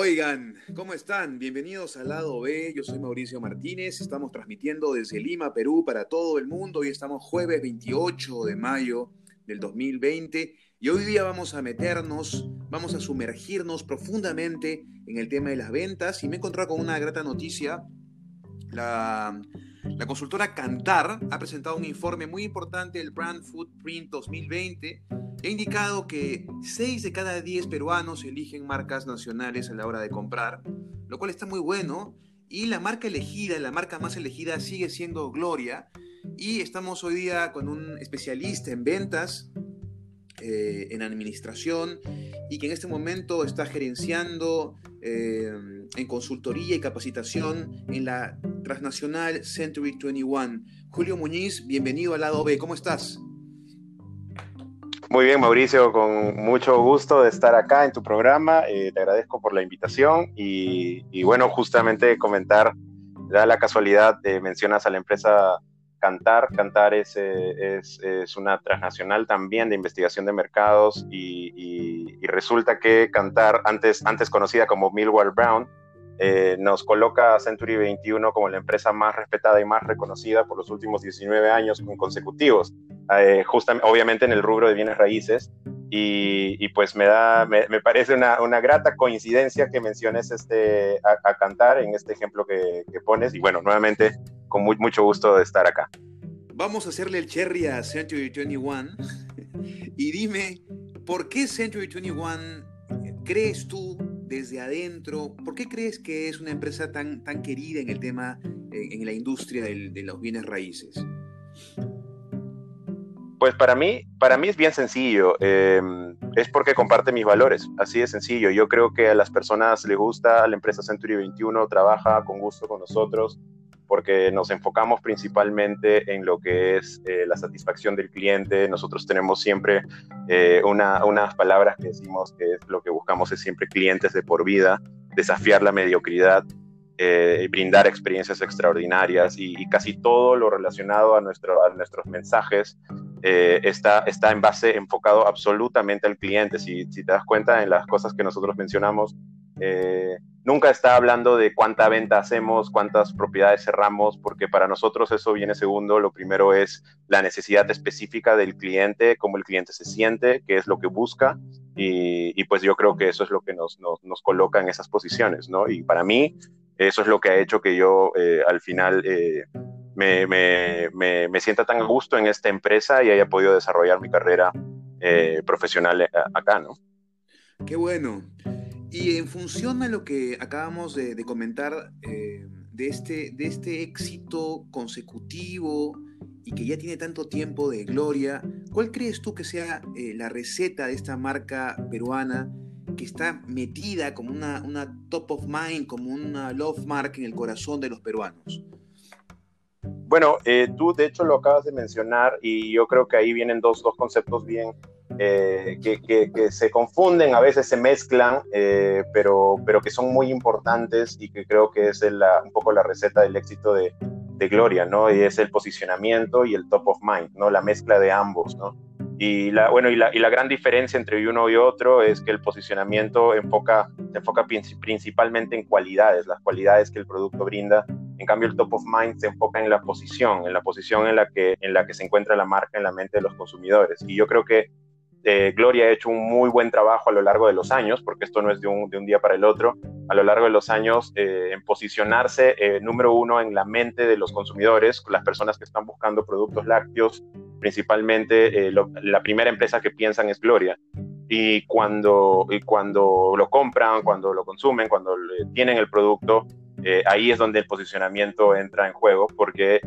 Oigan, ¿cómo están? Bienvenidos al lado B. Yo soy Mauricio Martínez. Estamos transmitiendo desde Lima, Perú, para todo el mundo. Hoy estamos jueves 28 de mayo del 2020 y hoy día vamos a meternos, vamos a sumergirnos profundamente en el tema de las ventas y me he encontrado con una grata noticia. La, consultora Cantar ha presentado un informe muy importante, el Brand Footprint 2020 He indicado que 6 de cada 10 peruanos eligen marcas nacionales a la hora de comprar, lo cual está muy bueno. Y la marca elegida, la marca más elegida sigue siendo Gloria. Y estamos hoy día con un especialista en ventas, eh, en administración, y que en este momento está gerenciando eh, en consultoría y capacitación en la transnacional Century 21. Julio Muñiz, bienvenido al lado B, ¿cómo estás? Muy bien, Mauricio, con mucho gusto de estar acá en tu programa. Eh, te agradezco por la invitación y, bueno, justamente comentar, da la casualidad, de mencionas a la empresa Cantar. Cantar es, eh, es, una transnacional también de investigación de mercados y, resulta que Cantar, antes, antes conocida como Millwall Brown, eh, nos coloca a Century 21 como la empresa más respetada y más reconocida por los últimos 19 años consecutivos, eh, justamente, obviamente en el rubro de bienes raíces. Y, pues me, da, me, parece una, una, grata coincidencia que menciones este, a, cantar en este ejemplo que, pones. Y bueno, nuevamente, con muy, mucho gusto de estar acá. Vamos a hacerle el cherry a Century 21 y dime, ¿por qué Century 21 crees tú desde adentro, ¿por qué crees que es una empresa tan, tan querida en el tema, eh, en la industria de los bienes raíces? Pues para mí, para mí es bien sencillo. Em, es porque comparte mis valores. Así de sencillo. Yo creo que a las personas les gusta, la empresa Century 21 trabaja con gusto con nosotros porque nos enfocamos principalmente en lo que es eh, la satisfacción del cliente. Nosotros tenemos siempre eh, una, unas palabras que decimos que es lo que buscamos es siempre clientes de por vida, desafiar la mediocridad, eh, brindar experiencias extraordinarias y, casi todo lo relacionado a, nuestro, a nuestros mensajes está, está en base enfocado absolutamente al cliente. Si, si, te das cuenta en las cosas que nosotros mencionamos, nunca está hablando de cuánta venta hacemos, cuántas propiedades cerramos, porque para nosotros eso viene segundo. Lo primero es la necesidad específica del cliente, cómo el cliente se siente, qué es lo que busca. Y, pues yo creo que eso es lo que nos, nos, coloca en esas posiciones, ¿no? Y para mí, eso es lo que ha hecho que yo eh, al final eh, me, me, me, sienta tan a gusto en esta empresa y haya podido desarrollar mi carrera eh, profesional acá, ¿no? Qué bueno. Y en función a lo que acabamos de, comentar eh, de, este, de este éxito consecutivo y que ya tiene tanto tiempo de gloria, ¿cuál crees tú que sea eh, la receta de esta marca peruana que está metida como una, una top of mind, como una love mark en el corazón de los peruanos? Bueno, eh, tú de hecho lo acabas de mencionar y yo creo que ahí vienen dos, dos conceptos bien, eh, que, se confunden, a veces se mezclan, eh, pero, pero que son muy importantes y que creo que es un poco la receta del éxito de, de, Gloria, ¿no? Y es el posicionamiento y el top of mind, ¿no? La mezcla de ambos, ¿no? Y la, bueno, y la, y la gran diferencia entre uno y otro es que el posicionamiento enfoca, se enfoca principalmente en cualidades, las cualidades que el producto brinda. En cambio, el top of mind se enfoca en la posición, en la posición en la que, en la que se encuentra la marca en la mente de los consumidores. Y yo creo que eh, Gloria ha hecho un muy buen trabajo a lo largo de los años, porque esto no es de un, de un día para el otro, a lo largo de los años eh, en posicionarse eh, número uno en la mente de los consumidores, las personas que están buscando productos lácteos, principalmente la primera empresa que piensan es Gloria. Y cuando, y cuando lo compran, cuando lo consumen, cuando tienen el producto, ahí es donde el posicionamiento entra en juego porque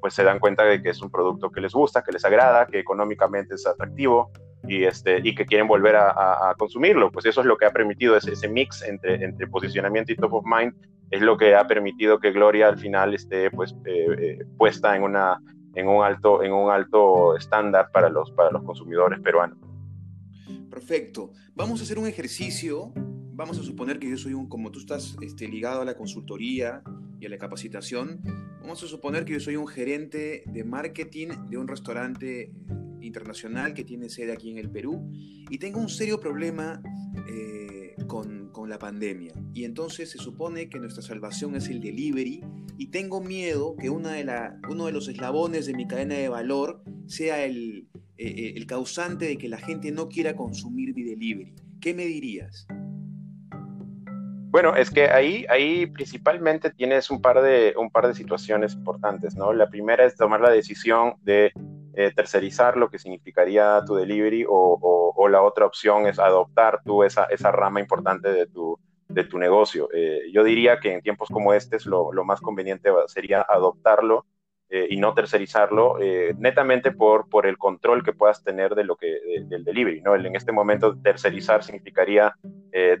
pues se dan cuenta de que es un producto que les gusta, que les agrada, que económicamente es atractivo y, este, y que quieren volver a, consumirlo. Pues eso es lo que ha permitido ese, mix entre, entre posicionamiento y top of mind, es lo que ha permitido que Gloria al final esté pues, eh, eh, puesta en, una, en, un alto, en un alto estándar para los, para los consumidores peruanos. Perfecto. Vamos a hacer un ejercicio. Vamos a suponer que yo soy un, como tú estás este, ligado a la consultoría y a la capacitación, vamos a suponer que yo soy un gerente de marketing de un restaurante internacional que tiene sede aquí en el Perú y tengo un serio problema eh, con, con, la pandemia. Y entonces se supone que nuestra salvación es el delivery y tengo miedo que una de la, uno de los eslabones de mi cadena de valor sea el, eh, eh, el causante de que la gente no quiera consumir mi delivery. ¿Qué me dirías? Bueno, es que ahí, ahí principalmente tienes un par, de, un par de situaciones importantes, ¿no? La primera es tomar la decisión de eh, tercerizar lo que significaría tu delivery o, o, la otra opción es adoptar tú esa, esa rama importante de tu, de tu negocio. Eh, yo diría que en tiempos como este lo, lo más conveniente sería adoptarlo eh, y no tercerizarlo, eh, netamente por, por el control que puedas tener de lo que, del delivery. ¿no? En este momento, tercerizar significaría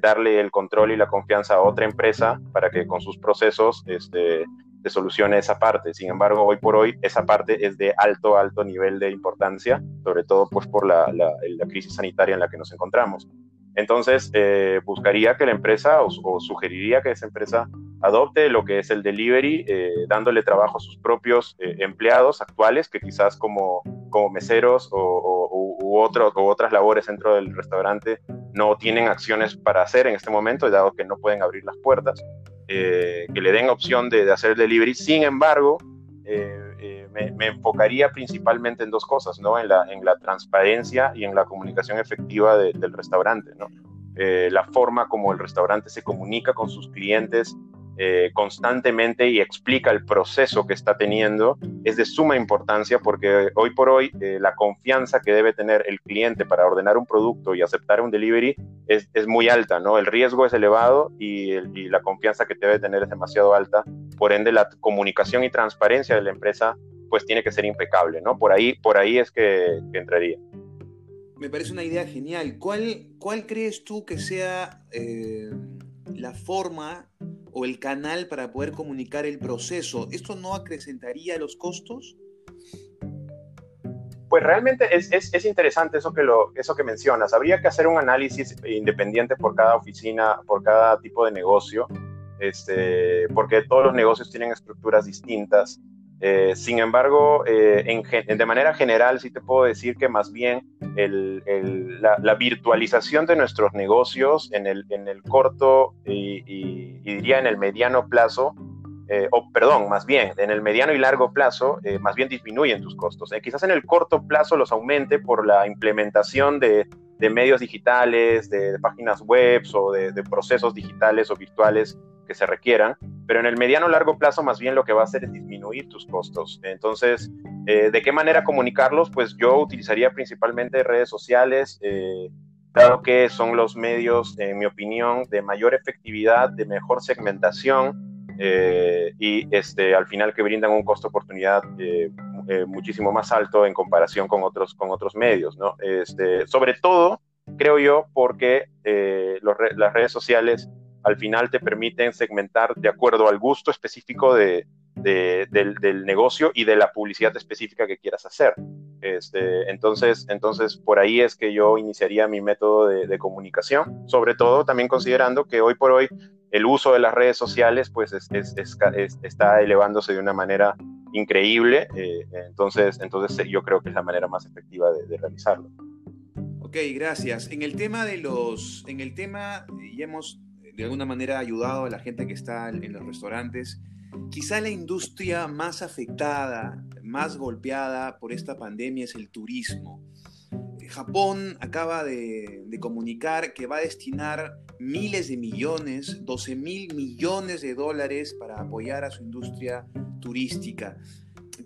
darle el control y la confianza a otra empresa para que con sus procesos este, te solucione esa parte. Sin embargo, hoy por hoy, esa parte es de alto, alto nivel de importancia, sobre todo pues, por la, la, la crisis sanitaria en la que nos encontramos. Entonces, eh, buscaría que la empresa o, sugeriría que esa empresa adopte lo que es el delivery, eh, dándole trabajo a sus propios eh, empleados actuales, que quizás como, como meseros o, u, otro, u otras labores dentro del restaurante no tienen acciones para hacer en este momento, dado que no pueden abrir las puertas, que le den opción de, de hacer el delivery. Sin embargo, me, enfocaría principalmente en dos cosas, ¿no? En la, en la transparencia y en la comunicación efectiva del restaurante, ¿no? Eh, la forma como el restaurante se comunica con sus clientes eh, constantemente y explica el proceso que está teniendo es de suma importancia porque hoy por hoy eh, la confianza que debe tener el cliente para ordenar un producto y aceptar un delivery es, es muy alta, ¿no? El riesgo es elevado y, la confianza que debe tener es demasiado alta, por ende la comunicación y transparencia de la empresa pues tiene que ser impecable, ¿no? Por ahí, por ahí es que, entraría. Me parece una idea genial. ¿Cuál, cuál crees tú que sea eh, la forma o el canal para poder comunicar el proceso? ¿Esto no acrecentaría los costos? Pues realmente es, es, es, interesante eso que, lo, eso que mencionas. Habría que hacer un análisis independiente por cada oficina, por cada tipo de negocio, este, porque todos los negocios tienen estructuras distintas. Eh, sin embargo, eh, en, de manera general, sí te puedo decir que más bien el, el, la, la, virtualización de nuestros negocios en el, en el corto y, y, y, diría en el mediano plazo, eh, o perdón, más bien, en el mediano y largo plazo, eh, más bien disminuyen tus costos. Eh, quizás en el corto plazo los aumente por la implementación de, de medios digitales, de, de, páginas web o de, de procesos digitales o virtuales que se requieran, pero en el mediano largo plazo más bien lo que va a hacer es disminuir tus costos. Entonces, eh, ¿de qué manera comunicarlos? Pues yo utilizaría principalmente redes sociales, eh, dado que son los medios, en mi opinión, de mayor efectividad, de mejor segmentación eh, y este, al final que brindan un costo oportunidad eh, eh, muchísimo más alto en comparación con otros, con otros medios, ¿no? Este, sobre todo, creo yo, porque los, las redes sociales al final te permiten segmentar de acuerdo al gusto específico de, de, del, negocio y de la publicidad específica que quieras hacer. Este, entonces, entonces, por ahí es que yo iniciaría mi método de, comunicación, sobre todo también considerando que hoy por hoy el uso de las redes sociales pues es, es, está elevándose de una manera increíble, eh, entonces, entonces yo creo que es la manera más efectiva de, de realizarlo. Ok, gracias. En el tema de los, en el tema, ya hemos de alguna manera ayudado a la gente que está en los restaurantes. Quizá la industria más afectada, más golpeada por esta pandemia es el turismo. Japón acaba de, comunicar que va a destinar miles de millones, 12 mil millones de dólares para apoyar a su industria turística.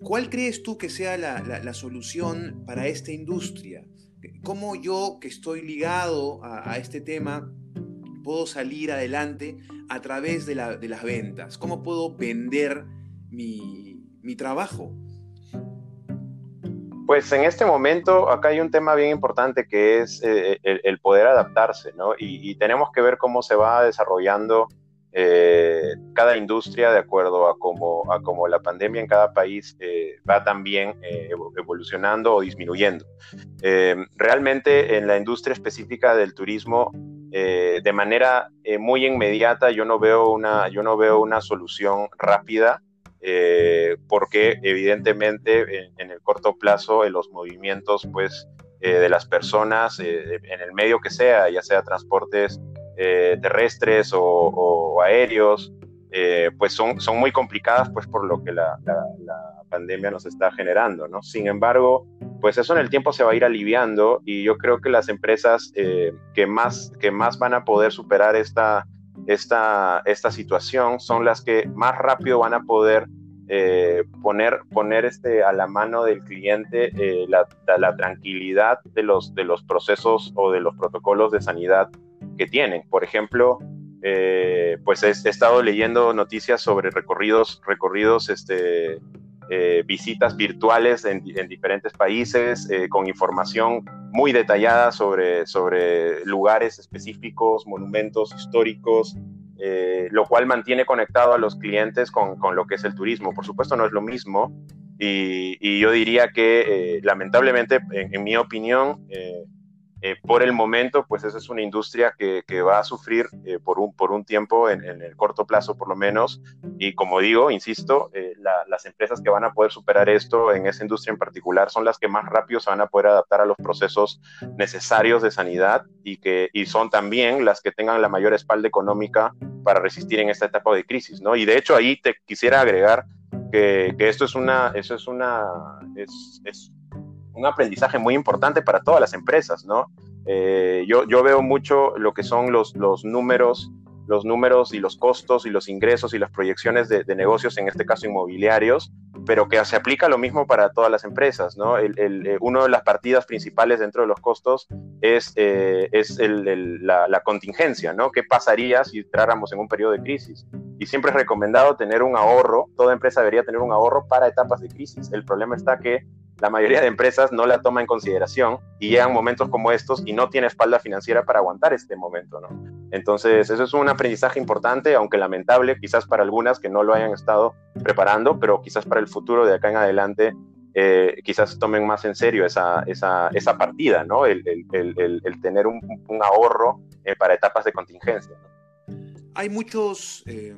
¿Cuál crees tú que sea la, solución para esta industria? ¿Cómo yo, que estoy ligado a este tema, puedo salir adelante a través de, la, de las ventas? ¿Cómo puedo vender mi, trabajo? Pues en este momento acá hay un tema bien importante que es eh, el, poder adaptarse, ¿no? Y, tenemos que ver cómo se va desarrollando eh, cada industria de acuerdo a cómo, la pandemia en cada país eh, va también evolucionando o disminuyendo. Realmente en la industria específica del turismo, eh, de manera muy inmediata, yo no veo una, yo no veo una solución rápida. porque evidentemente en, en, el corto plazo los movimientos pues de las personas en el medio que sea, ya sea transportes terrestres o, aéreos, pues son, son muy complicadas pues por lo que la, pandemia nos está generando, ¿no? Sin embargo, pues eso en el tiempo se va a ir aliviando y yo creo que las empresas que, más, que más van a poder superar esta, esta, esta situación son las que más rápido van a poder eh, poner, poner este, a la mano del cliente eh, la, la, tranquilidad de los, de los procesos o de los protocolos de sanidad que tienen. Por ejemplo, eh, pues he, estado leyendo noticias sobre recorridos, recorridos este, visitas virtuales en, en diferentes países con información muy detallada sobre, sobre lugares específicos, monumentos históricos, eh, lo cual mantiene conectado a los clientes con, con, lo que es el turismo. Por supuesto no es lo mismo y, yo diría que eh, lamentablemente, en, mi opinión, eh, por el momento, pues esa es una industria que, que va a sufrir eh, por, un, por un tiempo, en, el corto plazo por lo menos. Y como digo, insisto, eh, las empresas que van a poder superar esto en esa industria en particular son las que más rápido se van a poder adaptar a los procesos necesarios de sanidad y, que, y son también las que tengan la mayor espalda económica para resistir en esta etapa de crisis. ¿no? Y de hecho ahí te quisiera agregar que, que esto es una, eso es una, es, es un aprendizaje muy importante para todas las empresas, ¿no? Eh, yo, yo veo mucho lo que son los, los números los números y los costos y los ingresos y las proyecciones de, negocios, en este caso inmobiliarios, pero que se aplica lo mismo para todas las empresas. ¿no? El, eh, una de las partidas principales dentro de los costos es, eh, es la, la, contingencia, ¿no? ¿Qué pasaría si entráramos en un periodo de crisis? Y siempre es recomendado tener un ahorro, toda empresa debería tener un ahorro para etapas de crisis. El problema está que la mayoría de empresas no la toma en consideración y llegan momentos como estos y no tiene espalda financiera para aguantar este momento, ¿no? Entonces, eso es un aprendizaje importante, aunque lamentable, quizás para algunas que no lo hayan estado preparando, pero quizás para el futuro de acá en adelante, eh, quizás tomen más en serio esa, esa, esa partida, ¿no? El, el, el, tener un, ahorro eh, para etapas de contingencia. Hay muchos, eh,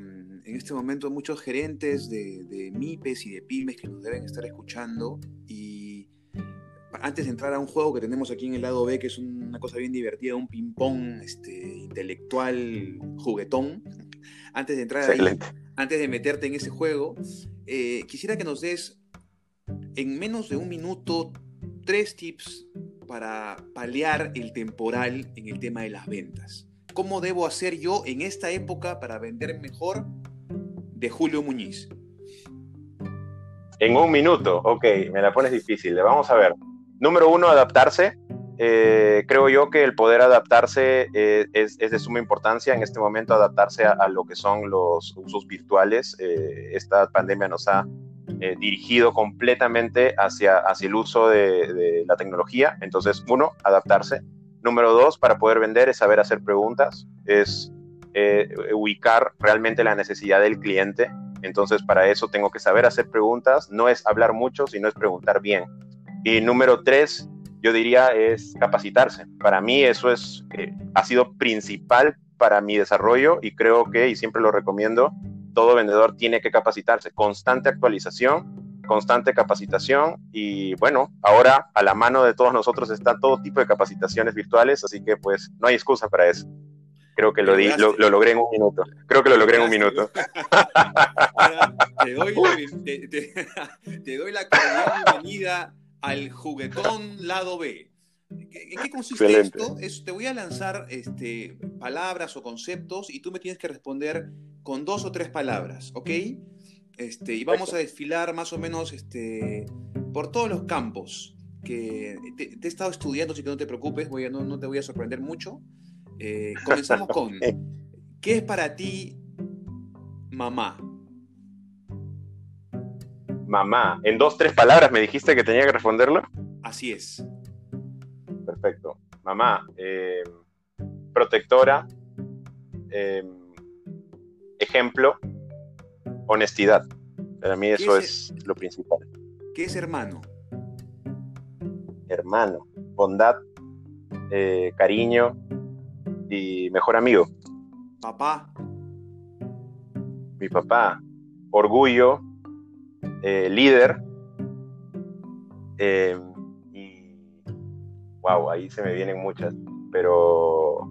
en este momento, muchos gerentes de, de MIPES y de PYMES que nos deben estar escuchando y antes de entrar a un juego que tenemos aquí en el lado B, que es una cosa bien divertida, un ping-pong este, intelectual juguetón, antes de entrar ahí, antes de meterte en ese juego, eh, quisiera que nos des en menos de un minuto tres tips para paliar el temporal en el tema de las ventas. ¿Cómo debo hacer yo en esta época para vender mejor de Julio Muñiz? En un minuto, ok, me la pones difícil. Vamos a ver. Número uno, adaptarse. Eh, creo yo que el poder adaptarse eh, es, de suma importancia en este momento, adaptarse a, lo que son los usos virtuales. Eh, esta pandemia nos ha dirigido completamente hacia, hacia el uso de, de, la tecnología. Entonces, uno, adaptarse. Número dos, para poder vender es saber hacer preguntas, es ubicar realmente la necesidad del cliente. Entonces, para eso tengo que saber hacer preguntas. No es hablar mucho, sino es preguntar bien y número tres, yo diría, es capacitarse. Para mí eso es, eh, ha sido principal para mi desarrollo y creo que, y siempre lo recomiendo, todo vendedor tiene que capacitarse. Constante actualización, constante capacitación y bueno, ahora a la mano de todos nosotros están todo tipo de capacitaciones virtuales, así que pues no hay excusa para eso. Creo que lo, di, lo, logré en un minuto. Creo que lo logré en un minuto. te, doy la, te, te doy la bienvenida al juguetón lado B. ¿En qué consiste esto? te voy a lanzar este, palabras o conceptos y tú me tienes que responder con dos o tres palabras, ¿ok? Este, y vamos a desfilar más o menos este, por todos los campos que te, he estado estudiando, así que no te preocupes, voy a, no, te voy a sorprender mucho. Eh, comenzamos con, ¿qué es para ti mamá? mamá. En dos, tres palabras me dijiste que tenía que responderlo. Así es. Perfecto. Mamá, eh, protectora, eh, ejemplo, honestidad. Para mí eso es, lo principal. ¿Qué es hermano? Hermano, bondad, eh, cariño y mejor amigo. Papá. Mi papá, orgullo, eh, líder. Eh, y wow, ahí se me vienen muchas, pero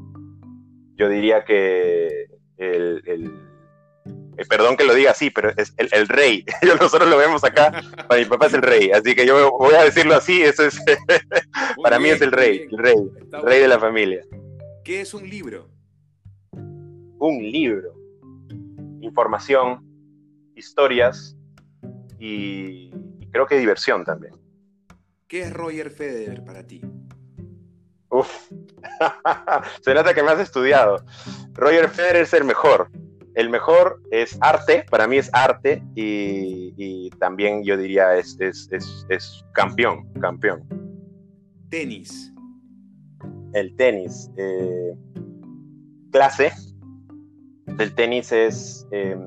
yo diría que el, eh, perdón que lo diga así, pero es el, rey. Nosotros lo vemos acá, para mi papá es el rey, así que yo voy a decirlo así, eso es, para mí es el rey, el rey, el rey de la familia. ¿Qué es un libro? Un libro. Información, historias y, creo que diversión también. ¿Qué es Roger Federer para ti? Uf, se nota que me has estudiado. Roger Federer es el mejor. El mejor es arte, para mí es arte y, también yo diría es, es, es, campeón, campeón. Tenis. El tenis. Eh, clase. El tenis es em,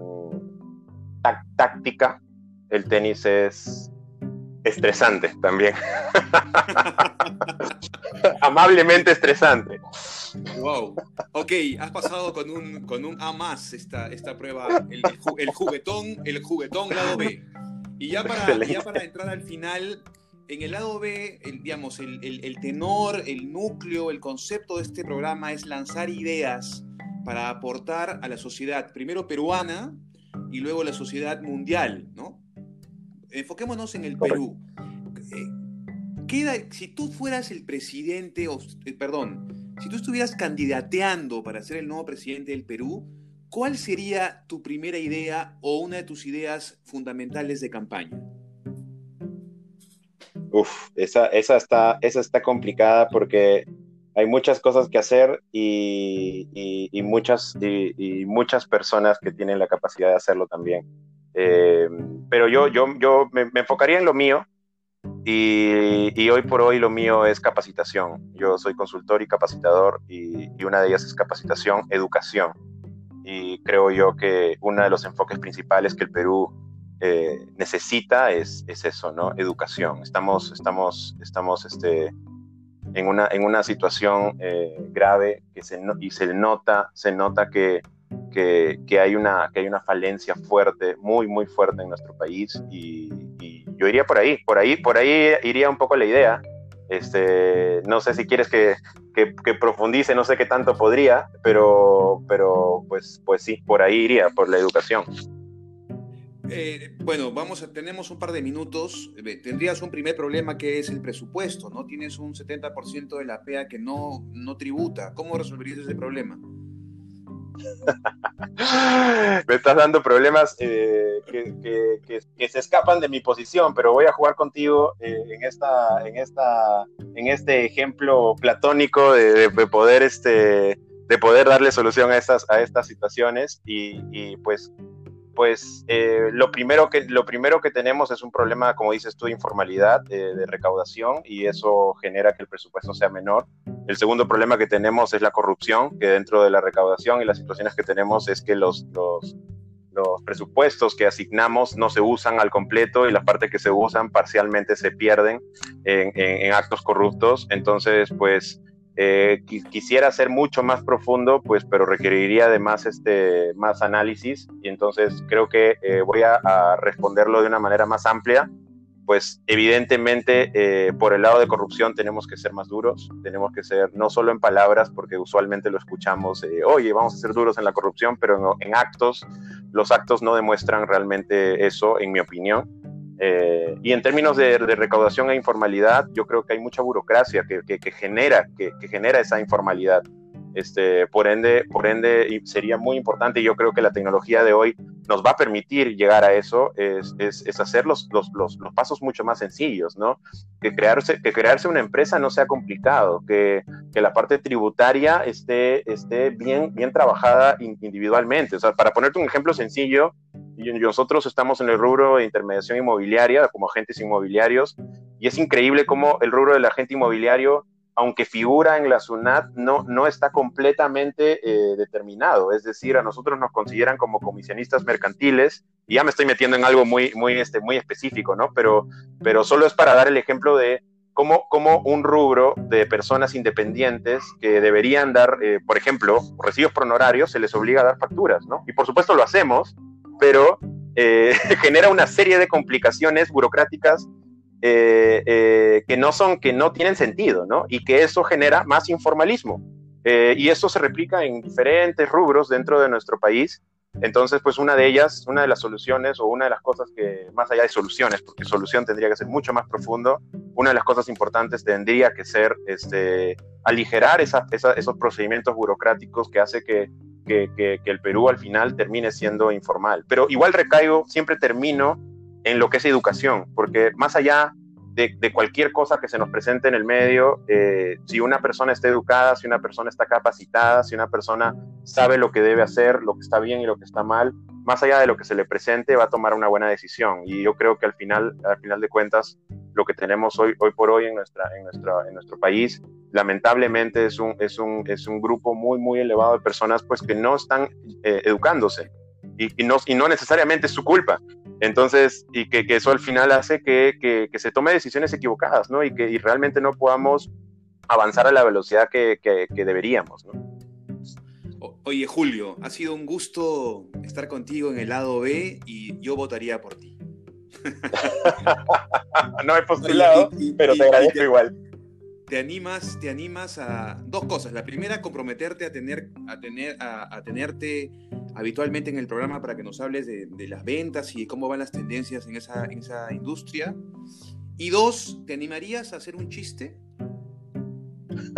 táctica. El tenis es estresante también. Amablemente estresante. Wow. Ok, has pasado con un, con un A más esta, esta prueba, el, el, juguetón, el juguetón lado B. Y ya para, ya para entrar al final, en el lado B, el, digamos, el, el, tenor, el núcleo, el concepto de este programa es lanzar ideas para aportar a la sociedad, primero peruana y luego la sociedad mundial, ¿no? Enfoquémonos en el Perú. Eh, si tú fueras el presidente, o, eh, perdón, si tú estuvieras candidateando para ser el nuevo presidente del Perú, ¿cuál sería tu primera idea o una de tus ideas fundamentales de campaña? Uf, esa, esa, está, esa está complicada porque hay muchas cosas que hacer y, muchas, y, muchas personas que tienen la capacidad de hacerlo también. Eh, pero yo, yo, yo me, enfocaría en lo mío y, hoy por hoy lo mío es capacitación. Yo soy consultor y capacitador y, una de ellas es capacitación, educación. Y creo yo que uno de los enfoques principales que el Perú eh, necesita es, es, eso, ¿no? Educación. Estamos, estamos, estamos este, en, una, en una situación eh, grave que se, y se nota, se nota que que, hay una, que hay una falencia fuerte, muy, muy fuerte en nuestro país y, yo iría por ahí, por ahí, por ahí iría un poco la idea. Este, no sé si quieres que, que, profundice, no sé qué tanto podría, pero, pero pues, pues sí, por ahí iría, por la educación. Eh, bueno, vamos a, tenemos un par de minutos. Tendrías un primer problema que es el presupuesto, ¿no? Tienes un 70% de la PEA que no, no tributa. ¿Cómo resolverías ese problema? Me estás dando problemas eh, que, se escapan de mi posición, pero voy a jugar contigo eh, en, esta, en, esta, en este ejemplo platónico de, poder, este, de poder darle solución a estas, a estas situaciones y pues pues eh, lo, primero que, lo primero que tenemos es un problema, como dices tú, de informalidad, de recaudación, y eso genera que el presupuesto sea menor. El segundo problema que tenemos es la corrupción, que dentro de la recaudación y las situaciones que tenemos es que los, los, los presupuestos que asignamos no se usan al completo y las partes que se usan parcialmente se pierden en, en actos corruptos. Entonces, pues eh, quisiera ser mucho más profundo, pues, pero requeriría de más, este, más análisis y entonces creo que eh, voy a, responderlo de una manera más amplia. Pues evidentemente eh, por el lado de corrupción tenemos que ser más duros, tenemos que ser no solo en palabras, porque usualmente lo escuchamos, oye, vamos a ser duros en la corrupción, pero en actos, los actos no demuestran realmente eso, en mi opinión. Eh, y en términos de, recaudación e informalidad, yo creo que hay mucha burocracia que, genera, que, genera esa informalidad. Este, por ende, por ende, sería muy importante, y yo creo que la tecnología de hoy nos va a permitir llegar a eso, es, es, hacer los, los, los, pasos mucho más sencillos, ¿no? Que crearse, que crearse una empresa no sea complicado, que, que la parte tributaria esté, esté bien, bien trabajada individualmente. O sea, para ponerte un ejemplo sencillo, nosotros estamos en el rubro de intermediación inmobiliaria como agentes inmobiliarios y es increíble cómo el rubro del agente inmobiliario, aunque figura en la SUNAT, no, no está completamente eh, determinado. Es decir, a nosotros nos consideran como comisionistas mercantiles y ya me estoy metiendo en algo muy, muy, este, muy específico, ¿no? Pero, pero solo es para dar el ejemplo de cómo, cómo un rubro de personas independientes que deberían dar, eh, por ejemplo, recibos por honorarios, se les obliga a dar facturas, ¿no? Y por supuesto lo hacemos, pero eh, genera una serie de complicaciones burocráticas eh, eh, que no son, que no tienen sentido, ¿no? Y que eso genera más informalismo. Eh, y esto se replica en diferentes rubros dentro de nuestro país. Entonces, pues una de ellas, una de las soluciones o una de las cosas que, más allá de soluciones, porque solución tendría que ser mucho más profundo, una de las cosas importantes tendría que ser este, aligerar esos procedimientos burocráticos que hace que, que, el Perú al final termine siendo informal. Pero igual recaigo, siempre termino en lo que es educación, porque más allá de, cualquier cosa que se nos presente en el medio, eh, si una persona está educada, si una persona está capacitada, si una persona sabe lo que debe hacer, lo que está bien y lo que está mal, más allá de lo que se le presente, va a tomar una buena decisión. Y yo creo que al final, al final de cuentas, lo que tenemos hoy, hoy por hoy en, nuestra, en, nuestra, en nuestro país, lamentablemente es un, es, un, es un grupo muy, muy elevado de personas pues, que no están eh, educándose. Y, y, no, y no necesariamente es su culpa. Entonces, y que, eso al final hace que, se tome decisiones equivocadas, ¿no? Y que realmente no podamos avanzar a la velocidad que, deberíamos, ¿no? Oye, Julio, ha sido un gusto estar contigo en el lado B y yo votaría por ti. no he postulado, pero te agradezco igual. Te animas, te animas a dos cosas. La primera, comprometerte a tener, a tener, a tenerte habitualmente en el programa para que nos hables de, las ventas y cómo van las tendencias en esa, en esa industria. Y dos, ¿te animarías a hacer un chiste?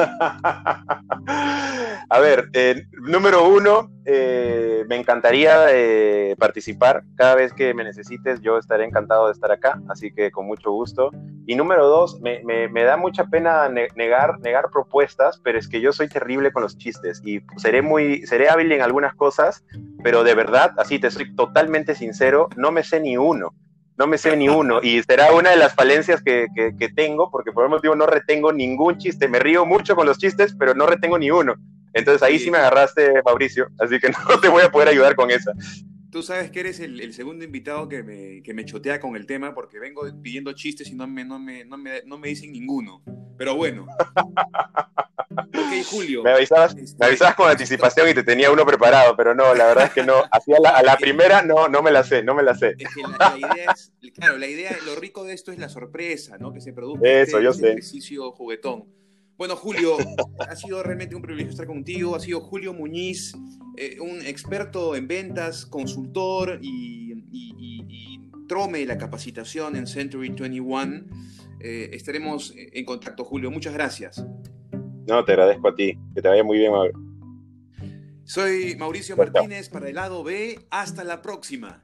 a ver, eh, número uno, eh, me encantaría eh, participar. Cada vez que me necesites, yo estaré encantado de estar acá, así que con mucho gusto. Y número dos, me, da mucha pena negar, negar propuestas, pero es que yo soy terrible con los chistes y seré muy, seré hábil en algunas cosas, pero de verdad, así te soy totalmente sincero, no me sé ni uno no me sé ni uno y será una de las falencias que, que, tengo porque por el motivo no retengo ningún chiste, me río mucho con los chistes, pero no retengo ni uno. Entonces ahí sí, me agarraste, Mauricio, así que no te voy a poder ayudar con esa. Tú sabes que eres el, segundo invitado que me, que me, chotea con el tema porque vengo pidiendo chistes y no me, no me, no me, no me dicen ninguno. Pero bueno. ok, Julio. Me avisabas, me avisabas, con anticipación y te tenía uno preparado, pero no, la verdad es que no. Así a la, a la primera no, no me la sé, no me la sé. Es que la, idea es, claro, la idea, lo rico de esto es la sorpresa, ¿no? Que se produce Eso, este, yo sé. ejercicio juguetón. Bueno, Julio, ha sido realmente un privilegio estar contigo. Ha sido Julio Muñiz, eh, un experto en ventas, consultor y, trome la capacitación en Century 21. Eh, estaremos en contacto, Julio. Muchas gracias. No, te agradezco a ti. Que te vaya muy bien, Soy Mauricio Martínez para el lado B. Hasta la próxima.